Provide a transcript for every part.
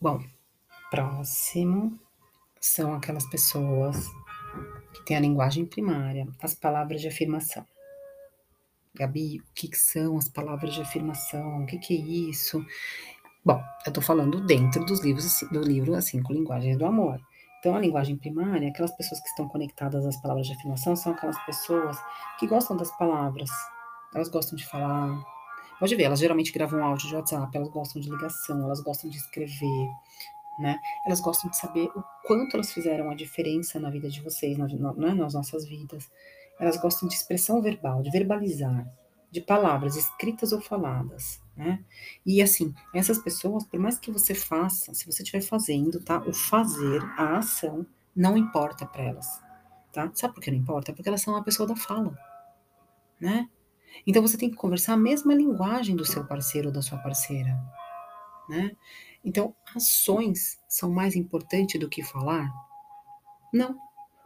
Bom, próximo são aquelas pessoas que têm a linguagem primária, as palavras de afirmação. Gabi, o que, que são as palavras de afirmação? O que, que é isso? Bom, eu estou falando dentro dos livros do livro As Cinco Linguagens do Amor. Então, a linguagem primária, aquelas pessoas que estão conectadas às palavras de afirmação, são aquelas pessoas que gostam das palavras, elas gostam de falar. Pode ver, elas geralmente gravam áudio de WhatsApp, elas gostam de ligação, elas gostam de escrever, né? Elas gostam de saber o quanto elas fizeram a diferença na vida de vocês, na, na, né, nas nossas vidas. Elas gostam de expressão verbal, de verbalizar, de palavras escritas ou faladas, né? E assim, essas pessoas, por mais que você faça, se você estiver fazendo, tá? O fazer, a ação, não importa para elas, tá? Sabe por que não importa? Porque elas são uma pessoa da fala, né? Então você tem que conversar a mesma linguagem do seu parceiro ou da sua parceira, né? Então, ações são mais importantes do que falar? Não.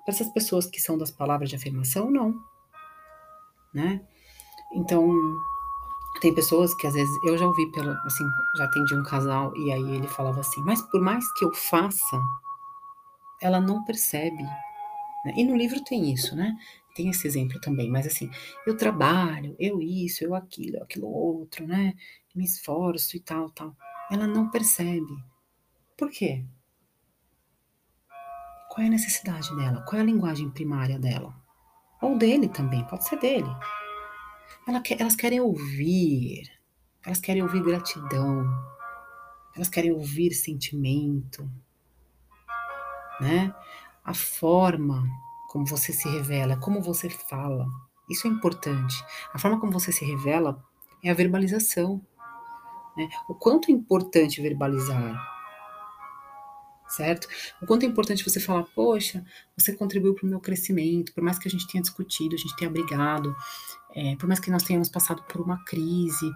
Para essas pessoas que são das palavras de afirmação, não. Né? Então, tem pessoas que às vezes eu já ouvi pelo assim, já atendi um casal e aí ele falava assim: "Mas por mais que eu faça, ela não percebe". Né? E no livro tem isso, né? Tem esse exemplo também, mas assim, eu trabalho, eu isso, eu aquilo, eu aquilo outro, né? Me esforço e tal, tal ela não percebe. Por quê? Qual é a necessidade dela? Qual é a linguagem primária dela? Ou dele também, pode ser dele. Ela quer, elas querem ouvir, elas querem ouvir gratidão, elas querem ouvir sentimento, né? A forma como você se revela, como você fala, isso é importante. A forma como você se revela é a verbalização. Né? O quanto é importante verbalizar, certo? O quanto é importante você falar, poxa, você contribuiu para o meu crescimento, por mais que a gente tenha discutido, a gente tenha brigado, é, por mais que nós tenhamos passado por uma crise,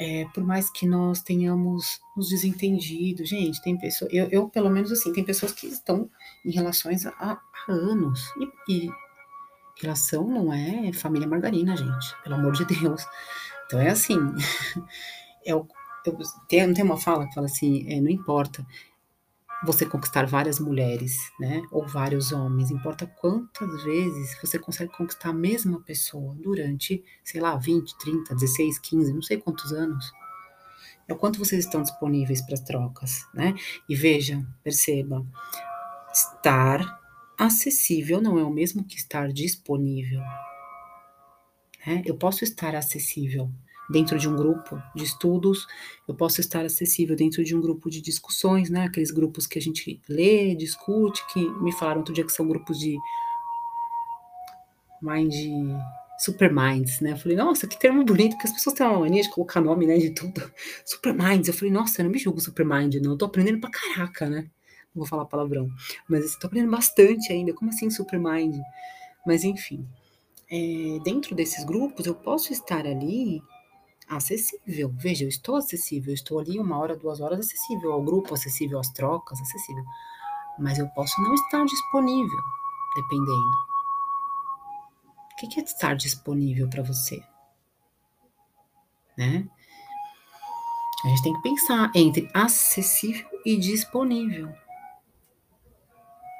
é, por mais que nós tenhamos nos desentendido, gente, tem pessoas, eu, eu, pelo menos assim, tem pessoas que estão em relações há, há anos, e, e relação não é família margarina, gente, pelo amor de Deus. Então é assim, é o, eu, tem, não tem uma fala que fala assim, é, não importa você conquistar várias mulheres, né, ou vários homens, importa quantas vezes você consegue conquistar a mesma pessoa durante, sei lá, 20, 30, 16, 15, não sei quantos anos. É o quanto vocês estão disponíveis para as trocas, né? E veja, perceba, estar acessível não é o mesmo que estar disponível. Né? Eu posso estar acessível, dentro de um grupo de estudos, eu posso estar acessível dentro de um grupo de discussões, né? Aqueles grupos que a gente lê, discute, que me falaram outro dia que são grupos de mind super minds, né? Eu falei, nossa, que termo bonito, porque as pessoas têm uma mania de colocar nome, né, de tudo. Super minds. Eu falei, nossa, eu não me julgo super mind, não. Eu tô aprendendo pra caraca, né? Não vou falar palavrão. Mas tô aprendendo bastante ainda. Como assim super mind? Mas enfim. É, dentro desses grupos, eu posso estar ali acessível. Veja, eu estou acessível, eu estou ali uma hora, duas horas acessível ao grupo, acessível às trocas, acessível. Mas eu posso não estar disponível, dependendo. O que é estar disponível para você? Né? A gente tem que pensar entre acessível e disponível.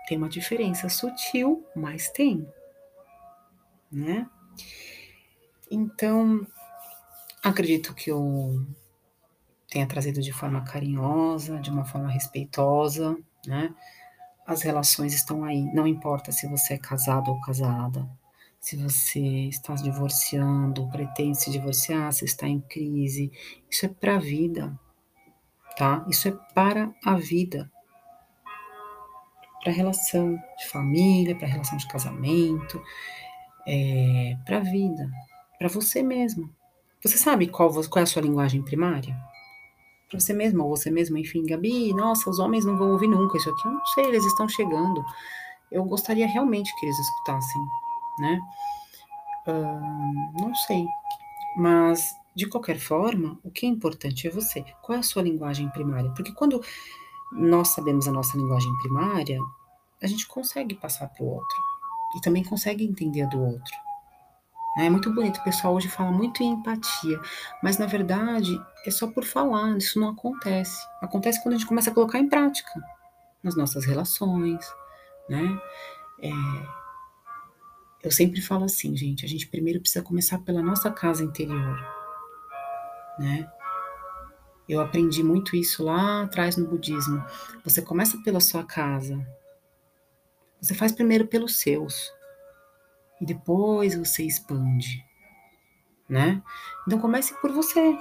Tem uma diferença sutil, mas tem, né? Então, Acredito que eu tenha trazido de forma carinhosa, de uma forma respeitosa, né? As relações estão aí, não importa se você é casado ou casada, se você está se divorciando, pretende se divorciar, se está em crise, isso é para a vida, tá? Isso é para a vida. Para a relação de família, para a relação de casamento, é, para a vida, para você mesmo. Você sabe qual, qual é a sua linguagem primária? Para você mesma ou você mesma, enfim, Gabi, nossa, os homens não vão ouvir nunca isso aqui. Eu não sei, eles estão chegando. Eu gostaria realmente que eles escutassem, né? Não sei. Mas, de qualquer forma, o que é importante é você. Qual é a sua linguagem primária? Porque quando nós sabemos a nossa linguagem primária, a gente consegue passar para o outro. E também consegue entender a do outro. É muito bonito, o pessoal hoje fala muito em empatia, mas na verdade é só por falar, isso não acontece. Acontece quando a gente começa a colocar em prática nas nossas relações, né? É, eu sempre falo assim, gente, a gente primeiro precisa começar pela nossa casa interior, né? Eu aprendi muito isso lá atrás no budismo. Você começa pela sua casa. Você faz primeiro pelos seus e depois você expande, né? Então comece por você.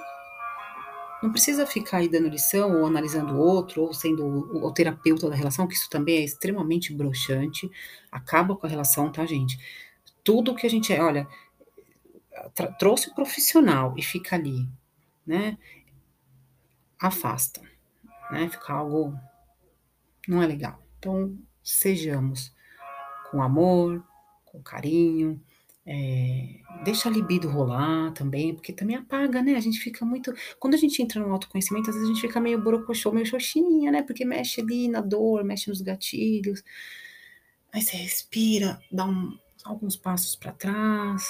Não precisa ficar aí dando lição ou analisando o outro ou sendo o, o terapeuta da relação, que isso também é extremamente broxante, acaba com a relação, tá, gente? Tudo que a gente é, olha, trouxe o profissional e fica ali, né? Afasta, né? Fica algo não é legal. Então, sejamos com amor, com carinho, é, deixa a libido rolar também, porque também apaga, né? A gente fica muito. Quando a gente entra no autoconhecimento, às vezes a gente fica meio borocochô, meio xoxinha, né? Porque mexe ali na dor, mexe nos gatilhos. Aí você respira, dá um, alguns passos para trás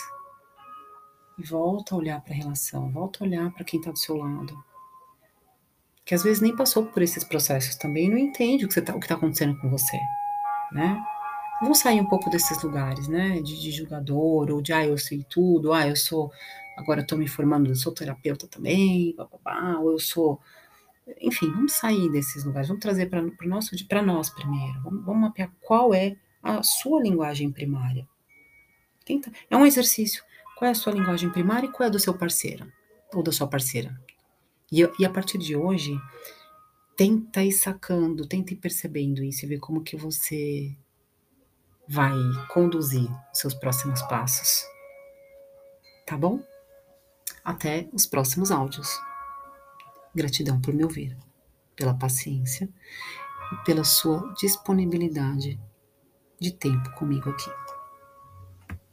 e volta a olhar para a relação, volta a olhar para quem está do seu lado. Que às vezes nem passou por esses processos também, não entende o que está tá acontecendo com você, né? Vamos sair um pouco desses lugares, né? De, de julgador, ou de, ah, eu sei tudo, ah, eu sou, agora estou me formando, eu sou terapeuta também, ou eu sou. Enfim, vamos sair desses lugares, vamos trazer para nosso, para nós primeiro, vamos, vamos mapear qual é a sua linguagem primária. Tenta, é um exercício. Qual é a sua linguagem primária e qual é a do seu parceiro ou da sua parceira? E, e a partir de hoje, tenta ir sacando, tenta ir percebendo isso e ver como que você vai conduzir seus próximos passos. Tá bom? Até os próximos áudios. Gratidão por me ouvir, pela paciência e pela sua disponibilidade de tempo comigo aqui.